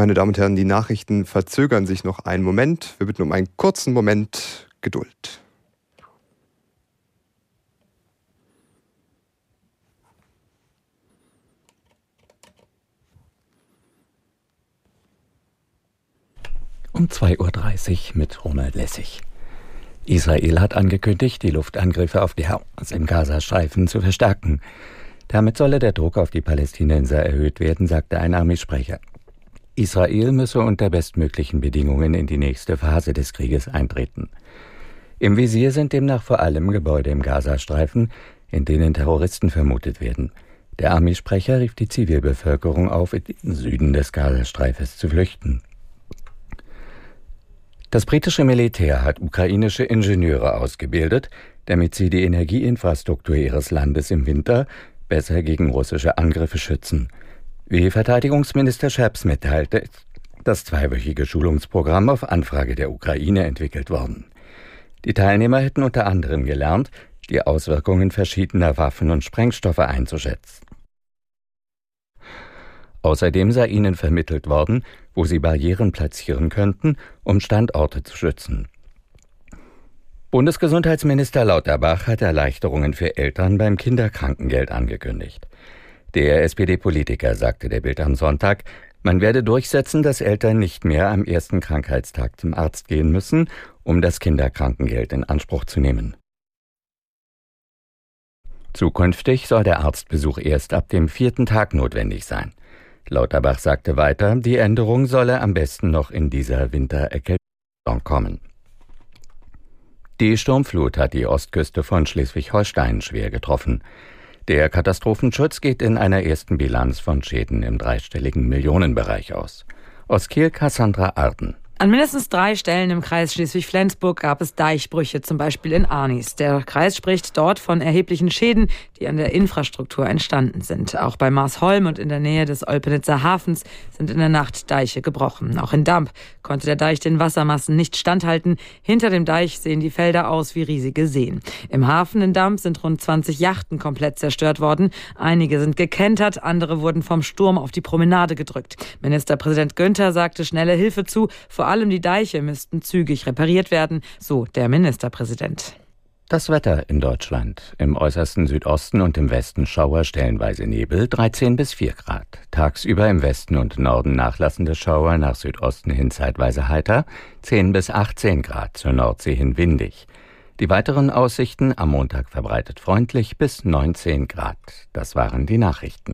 Meine Damen und Herren, die Nachrichten verzögern sich noch einen Moment. Wir bitten um einen kurzen Moment Geduld. Um 2.30 Uhr mit Ronald Lessig. Israel hat angekündigt, die Luftangriffe auf die Hamas im Gazastreifen zu verstärken. Damit solle der Druck auf die Palästinenser erhöht werden, sagte ein Armeesprecher. Israel müsse unter bestmöglichen Bedingungen in die nächste Phase des Krieges eintreten. Im Visier sind demnach vor allem Gebäude im Gazastreifen, in denen Terroristen vermutet werden. Der Armeesprecher rief die Zivilbevölkerung auf, in den Süden des Gazastreifes zu flüchten. Das britische Militär hat ukrainische Ingenieure ausgebildet, damit sie die Energieinfrastruktur ihres Landes im Winter besser gegen russische Angriffe schützen. Wie Verteidigungsminister Scherbs mitteilte, das zweiwöchige Schulungsprogramm auf Anfrage der Ukraine entwickelt worden. Die Teilnehmer hätten unter anderem gelernt, die Auswirkungen verschiedener Waffen und Sprengstoffe einzuschätzen. Außerdem sei ihnen vermittelt worden, wo sie Barrieren platzieren könnten, um Standorte zu schützen. Bundesgesundheitsminister Lauterbach hat Erleichterungen für Eltern beim Kinderkrankengeld angekündigt. Der SPD-Politiker sagte der Bild am Sonntag, man werde durchsetzen, dass Eltern nicht mehr am ersten Krankheitstag zum Arzt gehen müssen, um das Kinderkrankengeld in Anspruch zu nehmen. Zukünftig soll der Arztbesuch erst ab dem vierten Tag notwendig sein. Lauterbach sagte weiter, die Änderung solle am besten noch in dieser Wintererkältung kommen. Die Sturmflut hat die Ostküste von Schleswig-Holstein schwer getroffen. Der Katastrophenschutz geht in einer ersten Bilanz von Schäden im dreistelligen Millionenbereich aus. Aus Kiel Cassandra Arden. An mindestens drei Stellen im Kreis Schleswig-Flensburg gab es Deichbrüche, zum Beispiel in Arnis. Der Kreis spricht dort von erheblichen Schäden, die an der Infrastruktur entstanden sind. Auch bei Marsholm und in der Nähe des Olpenitzer Hafens sind in der Nacht Deiche gebrochen. Auch in Damp konnte der Deich den Wassermassen nicht standhalten. Hinter dem Deich sehen die Felder aus wie riesige Seen. Im Hafen in Damp sind rund 20 Yachten komplett zerstört worden. Einige sind gekentert, andere wurden vom Sturm auf die Promenade gedrückt. Ministerpräsident Günther sagte schnelle Hilfe zu, vor allem die Deiche müssten zügig repariert werden, so der Ministerpräsident. Das Wetter in Deutschland. Im äußersten Südosten und im Westen Schauer, stellenweise Nebel, 13 bis 4 Grad. Tagsüber im Westen und Norden nachlassende Schauer, nach Südosten hin zeitweise heiter, 10 bis 18 Grad, zur Nordsee hin windig. Die weiteren Aussichten am Montag verbreitet freundlich bis 19 Grad. Das waren die Nachrichten.